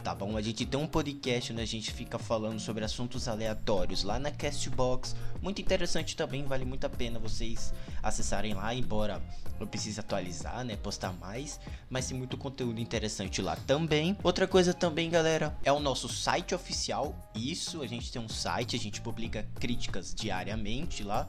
tá bom? A gente tem um podcast onde a gente fica falando sobre assuntos aleatórios lá na Castbox, muito interessante também, vale muito a pena vocês acessarem lá, embora eu precise atualizar, né, postar mais, mas tem muito conteúdo interessante lá também. Outra coisa também, galera, é o nosso site oficial. Isso, a gente tem um site, a gente publica críticas diariamente lá.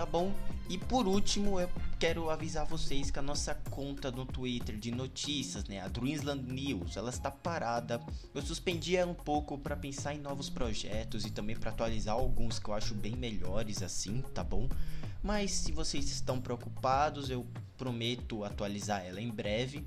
tá bom? E por último, eu quero avisar vocês que a nossa conta no Twitter de notícias, né, a Dreamsland News, ela está parada. Eu suspendi ela um pouco para pensar em novos projetos e também para atualizar alguns que eu acho bem melhores assim, tá bom? Mas se vocês estão preocupados, eu prometo atualizar ela em breve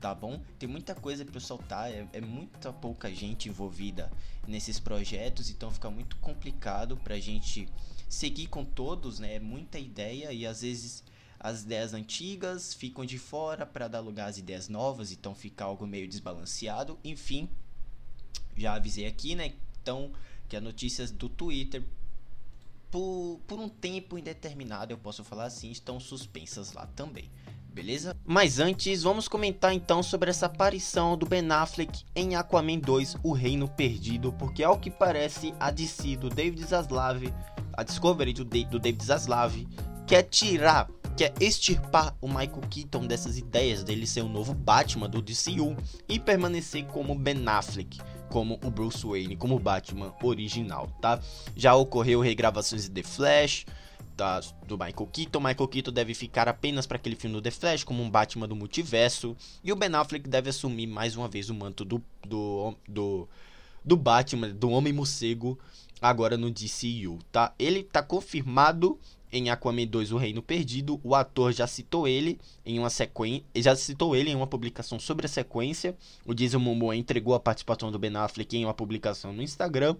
tá bom? Tem muita coisa para soltar, é, é, muita pouca gente envolvida nesses projetos, então fica muito complicado pra gente seguir com todos, né? É muita ideia e às vezes as ideias antigas ficam de fora para dar lugar às ideias novas, então fica algo meio desbalanceado. Enfim, já avisei aqui, né? Então, que as notícias do Twitter por, por um tempo indeterminado, eu posso falar assim, estão suspensas lá também beleza? Mas antes, vamos comentar então sobre essa aparição do Ben Affleck em Aquaman 2, O Reino Perdido, porque ao que parece a DC do David Zaslav, a Discovery do, do David Zaslav, quer tirar, quer extirpar o Michael Keaton dessas ideias dele ser o novo Batman do DCU e permanecer como Ben Affleck como o Bruce Wayne, como o Batman original, tá? Já ocorreu regravações de The Flash, da, do Michael Keaton. Michael Keaton deve ficar apenas para aquele filme do The Flash, como um Batman do multiverso. E o Ben Affleck deve assumir mais uma vez o manto do, do, do, do Batman, do Homem Morcego, agora no DCU, tá? Ele tá confirmado em Aquaman 2 O Reino Perdido. O ator já citou ele em uma sequência, já citou ele em uma publicação sobre a sequência. O Jason Momoa entregou a participação do Ben Affleck em uma publicação no Instagram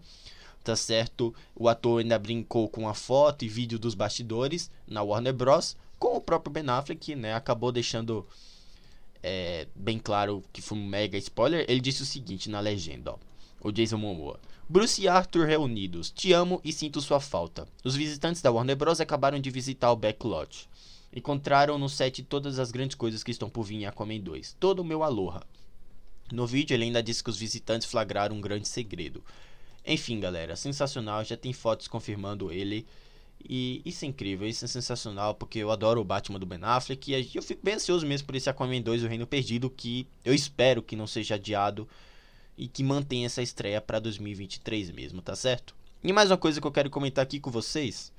tá certo? O ator ainda brincou com a foto e vídeo dos bastidores na Warner Bros. Com o próprio Ben Affleck, né? Acabou deixando é, bem claro que foi um mega spoiler. Ele disse o seguinte na legenda, ó. O Jason Momoa. Bruce e Arthur reunidos. Te amo e sinto sua falta. Os visitantes da Warner Bros. acabaram de visitar o backlot. Encontraram no set todas as grandes coisas que estão por vir em Aquaman 2. Todo o meu aloha. No vídeo ele ainda disse que os visitantes flagraram um grande segredo. Enfim, galera, sensacional. Já tem fotos confirmando ele. E isso é incrível, isso é sensacional, porque eu adoro o Batman do Ben Affleck. E eu fico bem ansioso mesmo por esse Aquaman 2, O Reino Perdido, que eu espero que não seja adiado e que mantenha essa estreia para 2023 mesmo, tá certo? E mais uma coisa que eu quero comentar aqui com vocês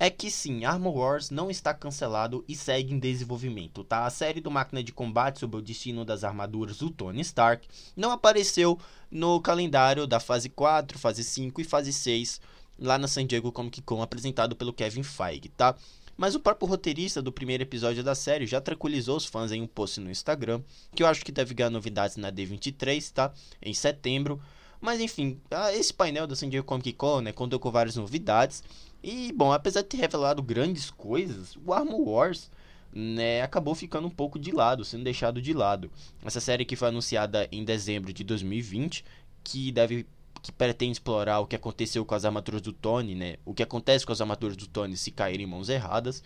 é que sim, Armor Wars não está cancelado e segue em desenvolvimento, tá? A série do Máquina de Combate sobre o destino das armaduras do Tony Stark não apareceu no calendário da fase 4, fase 5 e fase 6 lá na San Diego Comic Con apresentado pelo Kevin Feige, tá? Mas o próprio roteirista do primeiro episódio da série já tranquilizou os fãs em um post no Instagram, que eu acho que deve ganhar novidades na D23, tá? Em setembro. Mas enfim, esse painel da San Diego Comic Con, né, contou com várias novidades e, bom, apesar de ter revelado grandes coisas, o Armor Wars né, acabou ficando um pouco de lado, sendo deixado de lado. Essa série que foi anunciada em dezembro de 2020, que deve que pretende explorar o que aconteceu com as armaduras do Tony, né? O que acontece com as armaduras do Tony se caírem em mãos erradas.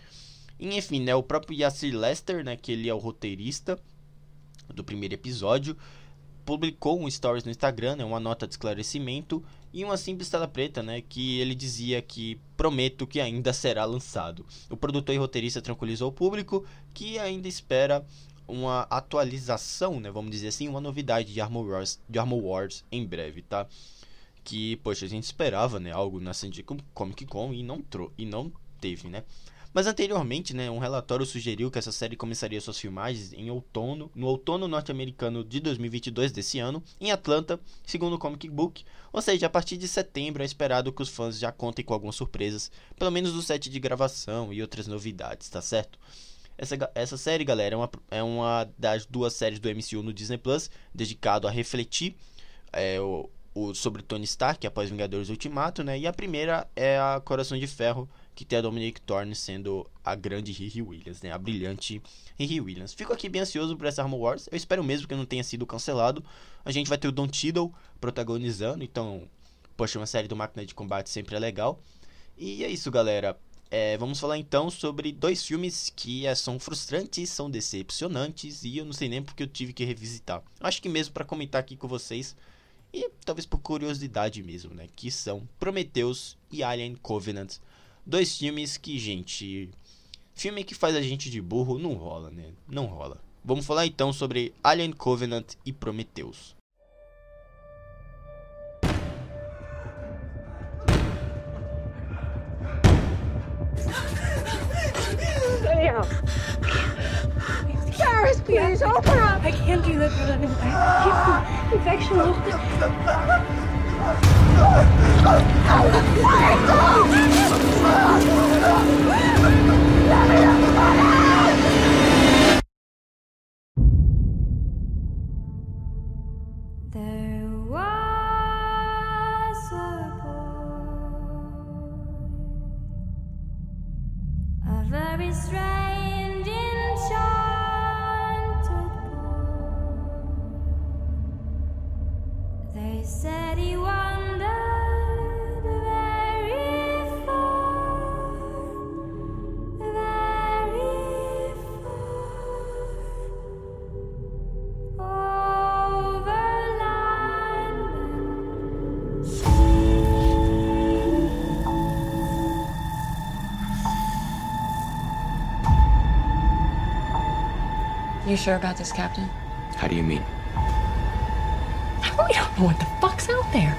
E, enfim, né, o próprio Yacir Lester, né, que ele é o roteirista, do primeiro episódio, publicou um stories no Instagram, né, uma nota de esclarecimento e uma simples tela preta, né, que ele dizia que prometo que ainda será lançado. O produtor e roteirista tranquilizou o público que ainda espera uma atualização, né, vamos dizer assim, uma novidade de Armor Wars, de Armor Wars em breve, tá? Que, poxa, a gente esperava, né, algo na San Diego Comic Con e não, e não teve, né? Mas anteriormente, né, um relatório sugeriu que essa série começaria suas filmagens em outono, no outono norte-americano de 2022 desse ano, em Atlanta, segundo o Comic Book, ou seja, a partir de setembro é esperado que os fãs já contem com algumas surpresas, pelo menos do set de gravação e outras novidades, tá certo? Essa, essa série, galera, é uma, é uma das duas séries do MCU no Disney Plus, dedicado a refletir é, o, o, sobre Tony Stark após Vingadores Ultimato, né? E a primeira é a Coração de Ferro, que tem a Dominique Thorne sendo a grande Riri Williams, né? A brilhante Riri Williams. Fico aqui bem ansioso por essa Armor Wars. Eu espero mesmo que não tenha sido cancelado. A gente vai ter o Don Tiddle protagonizando, então, poxa, uma série do Máquina de Combate sempre é legal. E é isso, galera. É, vamos falar então sobre dois filmes que é, são frustrantes, são decepcionantes e eu não sei nem porque eu tive que revisitar. Acho que mesmo para comentar aqui com vocês e talvez por curiosidade mesmo, né? Que são Prometheus e Alien Covenant. Dois filmes que, gente. Filme que faz a gente de burro não rola, né? Não rola. Vamos falar então sobre Alien Covenant e Prometheus. Please up. I can't do that, without I'm infection. There You sure about this, Captain? How do you mean? We don't know what the fuck's out there.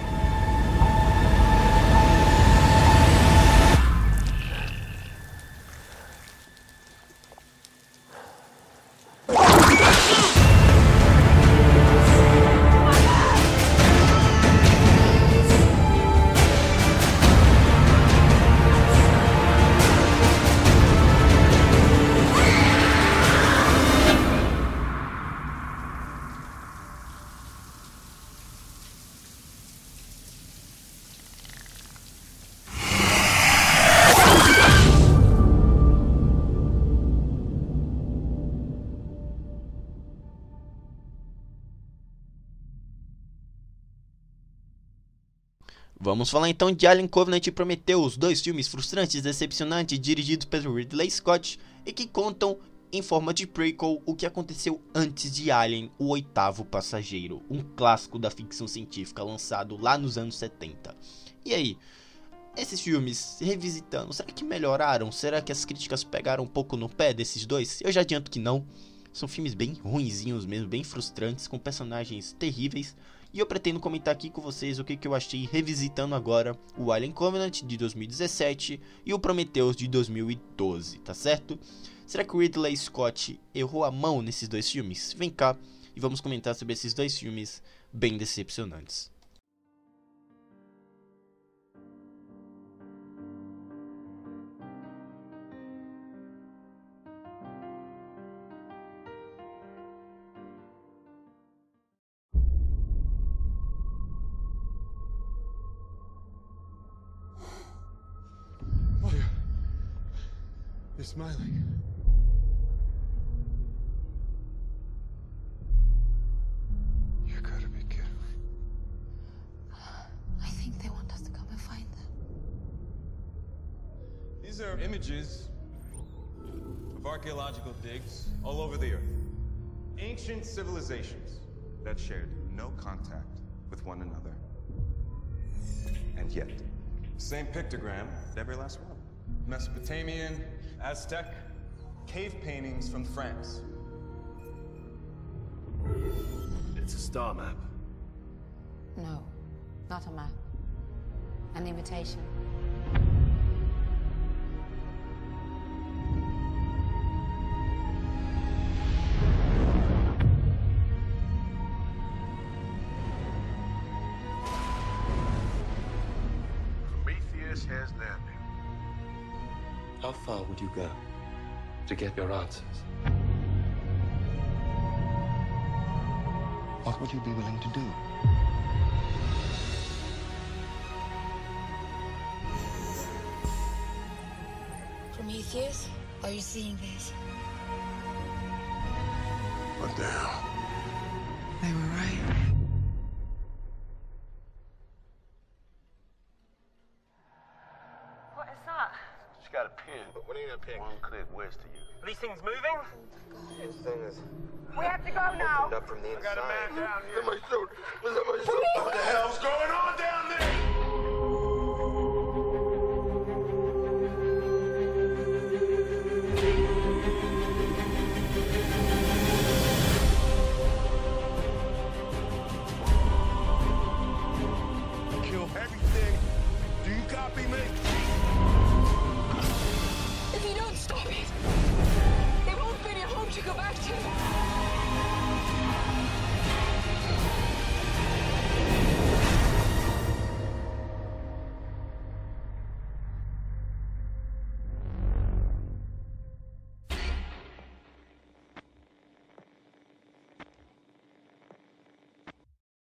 Vamos falar então de Alien Covenant e Prometheus, dois filmes frustrantes, decepcionantes, dirigidos pelo Ridley Scott e que contam em forma de prequel o que aconteceu antes de Alien, o oitavo passageiro, um clássico da ficção científica lançado lá nos anos 70. E aí, esses filmes, revisitando, será que melhoraram? Será que as críticas pegaram um pouco no pé desses dois? Eu já adianto que não. São filmes bem ruinzinhos mesmo, bem frustrantes, com personagens terríveis. E eu pretendo comentar aqui com vocês o que, que eu achei revisitando agora o Alien Covenant de 2017 e o Prometheus de 2012, tá certo? Será que o Ridley Scott errou a mão nesses dois filmes? Vem cá e vamos comentar sobre esses dois filmes bem decepcionantes. You're smiling. You gotta be kidding me. I think they want us to come and find them. These are images of archaeological digs all over the earth. ancient civilizations that shared no contact with one another. And yet, same pictogram, every last one. Mesopotamian, Aztec, cave paintings from France. It's a star map. No, not a map. An invitation. Go to get your answers? What would you be willing to do? Prometheus, are you seeing this? What the pick one click west to you. Are these things moving? This thing is We have to go now. up from the inside. Got a man down here. In my suit. What's in my suit? What the hell's going on down there?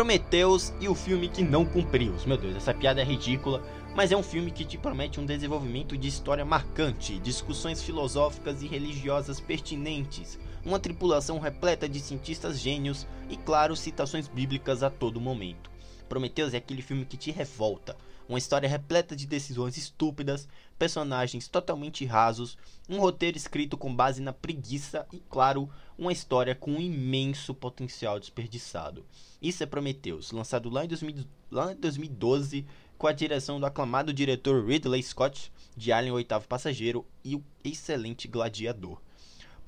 Prometheus e o filme que não cumpriu. Meu Deus, essa piada é ridícula, mas é um filme que te promete um desenvolvimento de história marcante, discussões filosóficas e religiosas pertinentes, uma tripulação repleta de cientistas gênios e, claro, citações bíblicas a todo momento. Prometheus é aquele filme que te revolta, uma história repleta de decisões estúpidas, personagens totalmente rasos, um roteiro escrito com base na preguiça e, claro, uma história com um imenso potencial desperdiçado. Isso é Prometheus, lançado lá em, 2000 lá em 2012 com a direção do aclamado diretor Ridley Scott de Alien o Oitavo Passageiro e o excelente Gladiador.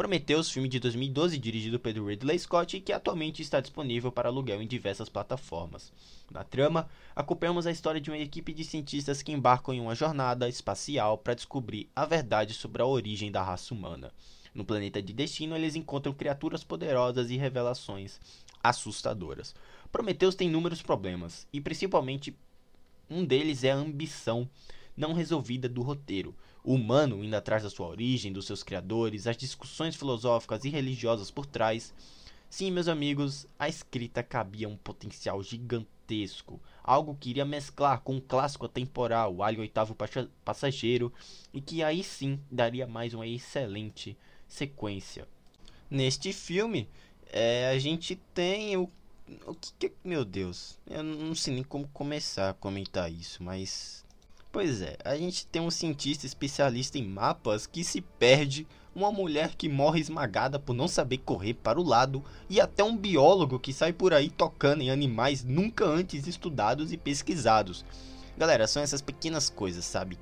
Prometheus, filme de 2012 dirigido pelo Ridley Scott e que atualmente está disponível para aluguel em diversas plataformas. Na trama, acompanhamos a história de uma equipe de cientistas que embarcam em uma jornada espacial para descobrir a verdade sobre a origem da raça humana. No planeta de destino, eles encontram criaturas poderosas e revelações assustadoras. Prometheus tem inúmeros problemas, e principalmente um deles é a ambição não resolvida do roteiro. O humano indo atrás da sua origem, dos seus criadores, as discussões filosóficas e religiosas por trás. Sim, meus amigos, a escrita cabia um potencial gigantesco, algo que iria mesclar com o um clássico atemporal, o Alien Oitavo Passageiro, e que aí sim daria mais uma excelente sequência. Neste filme, é, a gente tem o o que, que, Meu Deus, eu não sei nem como começar a comentar isso, mas. Pois é, a gente tem um cientista especialista em mapas que se perde, uma mulher que morre esmagada por não saber correr para o lado, e até um biólogo que sai por aí tocando em animais nunca antes estudados e pesquisados. Galera, são essas pequenas coisas, sabe?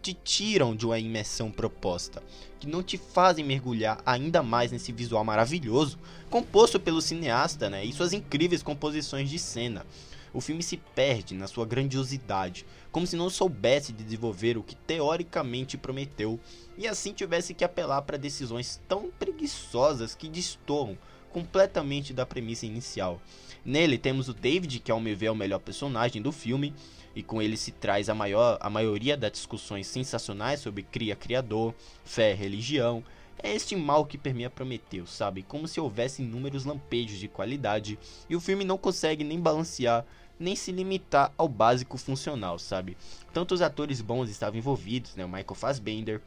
te tiram de uma imersão proposta, que não te fazem mergulhar ainda mais nesse visual maravilhoso, composto pelo cineasta né, e suas incríveis composições de cena. O filme se perde na sua grandiosidade, como se não soubesse desenvolver o que teoricamente prometeu, e assim tivesse que apelar para decisões tão preguiçosas que destoam completamente da premissa inicial. Nele temos o David, que ao meu ver é o melhor personagem do filme, e com ele se traz a, maior, a maioria das discussões sensacionais sobre cria-criador, fé, religião. É este mal que permeia Prometeu, sabe? Como se houvesse inúmeros lampejos de qualidade e o filme não consegue nem balancear nem se limitar ao básico funcional, sabe? Tantos atores bons estavam envolvidos, né? O Michael Fassbender,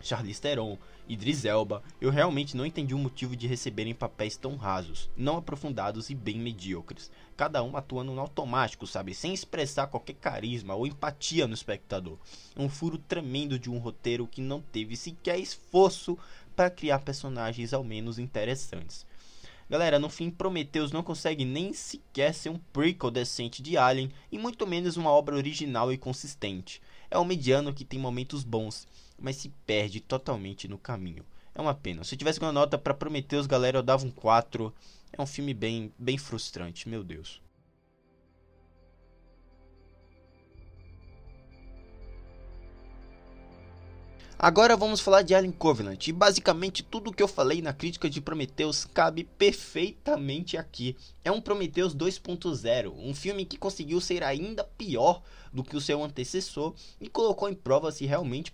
Charlize Theron, Idris Elba, eu realmente não entendi o motivo de receberem papéis tão rasos, não aprofundados e bem medíocres. Cada um atuando no automático, sabe? Sem expressar qualquer carisma ou empatia no espectador. Um furo tremendo de um roteiro que não teve sequer esforço para criar personagens ao menos interessantes. Galera, no fim, Prometheus não consegue nem sequer ser um prequel decente de Alien e muito menos uma obra original e consistente. É um mediano que tem momentos bons, mas se perde totalmente no caminho. É uma pena. Se eu tivesse uma nota para Prometheus, galera, eu dava um 4. É um filme bem, bem frustrante, meu Deus. Agora vamos falar de Alien Covenant. E basicamente tudo o que eu falei na crítica de Prometheus cabe perfeitamente aqui. É um Prometheus 2.0, um filme que conseguiu ser ainda pior do que o seu antecessor e colocou em prova se realmente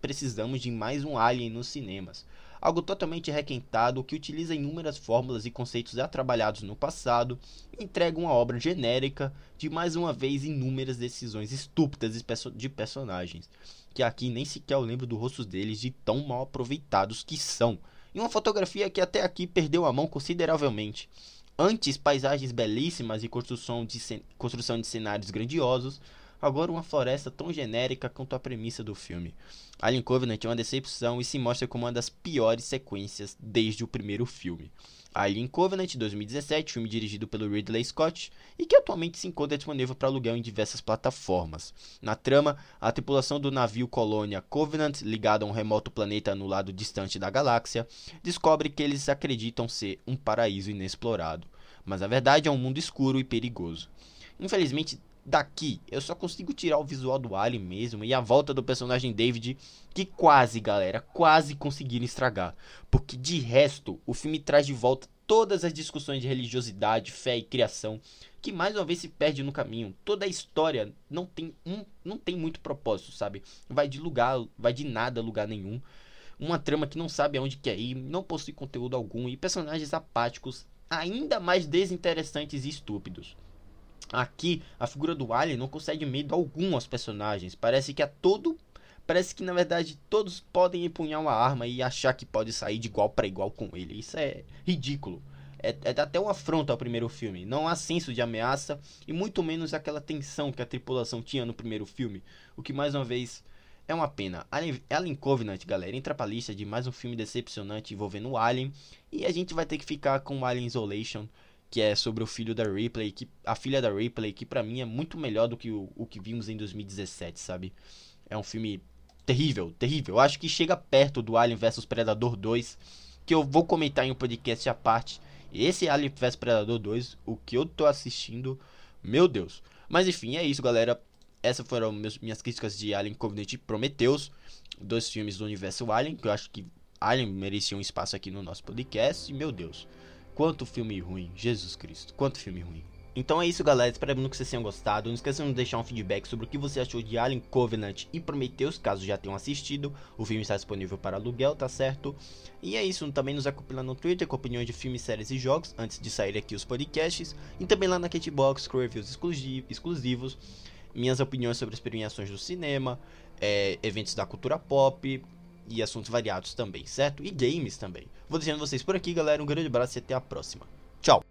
precisamos de mais um Alien nos cinemas. Algo totalmente requentado que utiliza inúmeras fórmulas e conceitos já trabalhados no passado entrega uma obra genérica de mais uma vez inúmeras decisões estúpidas de personagens que aqui nem sequer eu lembro do rosto deles de tão mal aproveitados que são. E uma fotografia que até aqui perdeu a mão consideravelmente. Antes, paisagens belíssimas e construção de, construção de cenários grandiosos, agora uma floresta tão genérica quanto a premissa do filme. Alien Covenant é uma decepção e se mostra como uma das piores sequências desde o primeiro filme. Alien Covenant 2017, filme dirigido pelo Ridley Scott e que atualmente se encontra disponível para aluguel em diversas plataformas. Na trama, a tripulação do navio colônia Covenant, ligada a um remoto planeta no lado distante da galáxia, descobre que eles acreditam ser um paraíso inexplorado, mas na verdade é um mundo escuro e perigoso. Infelizmente, daqui eu só consigo tirar o visual do Alien mesmo e a volta do personagem David, que quase, galera, quase conseguiram estragar. Porque de resto, o filme traz de volta todas as discussões de religiosidade, fé e criação, que mais uma vez se perde no caminho. Toda a história não tem um, não tem muito propósito, sabe? Vai de lugar, vai de nada a lugar nenhum. Uma trama que não sabe aonde quer ir, não possui conteúdo algum e personagens apáticos ainda mais desinteressantes e estúpidos. Aqui, a figura do Alien não concede medo algum aos personagens. Parece que a todo. Parece que na verdade todos podem empunhar uma arma e achar que pode sair de igual para igual com ele. Isso é ridículo. É, é até uma afronta ao primeiro filme. Não há senso de ameaça e muito menos aquela tensão que a tripulação tinha no primeiro filme. O que mais uma vez é uma pena. Alien, Alien Covenant, galera, entra pra lista de mais um filme decepcionante envolvendo o Alien. E a gente vai ter que ficar com Alien Isolation que é sobre o filho da Ripley, que a filha da Ripley, que para mim é muito melhor do que o, o que vimos em 2017, sabe? É um filme terrível, terrível. Eu acho que chega perto do Alien vs Predador 2 que eu vou comentar em um podcast à parte. Esse Alien vs Predador 2, o que eu tô assistindo, meu Deus. Mas enfim, é isso, galera. Essas foram meus, minhas críticas de Alien Covenant e Prometheus, dois filmes do universo Alien, que eu acho que Alien merecia um espaço aqui no nosso podcast. E meu Deus, quanto filme ruim, Jesus Cristo, quanto filme ruim. Então é isso, galera. Espero que vocês tenham gostado. Não esqueçam de deixar um feedback sobre o que você achou de Alien Covenant e Prometheus, caso já tenham assistido. O filme está disponível para aluguel, tá certo? E é isso. Também nos acompanha no Twitter com opiniões de filmes, séries e jogos, antes de sair aqui os podcasts. E também lá na Catbox com reviews exclusivos, minhas opiniões sobre as premiações do cinema, é, eventos da cultura pop e assuntos variados também, certo? E games também. Vou deixando vocês por aqui, galera. Um grande abraço e até a próxima. Tchau!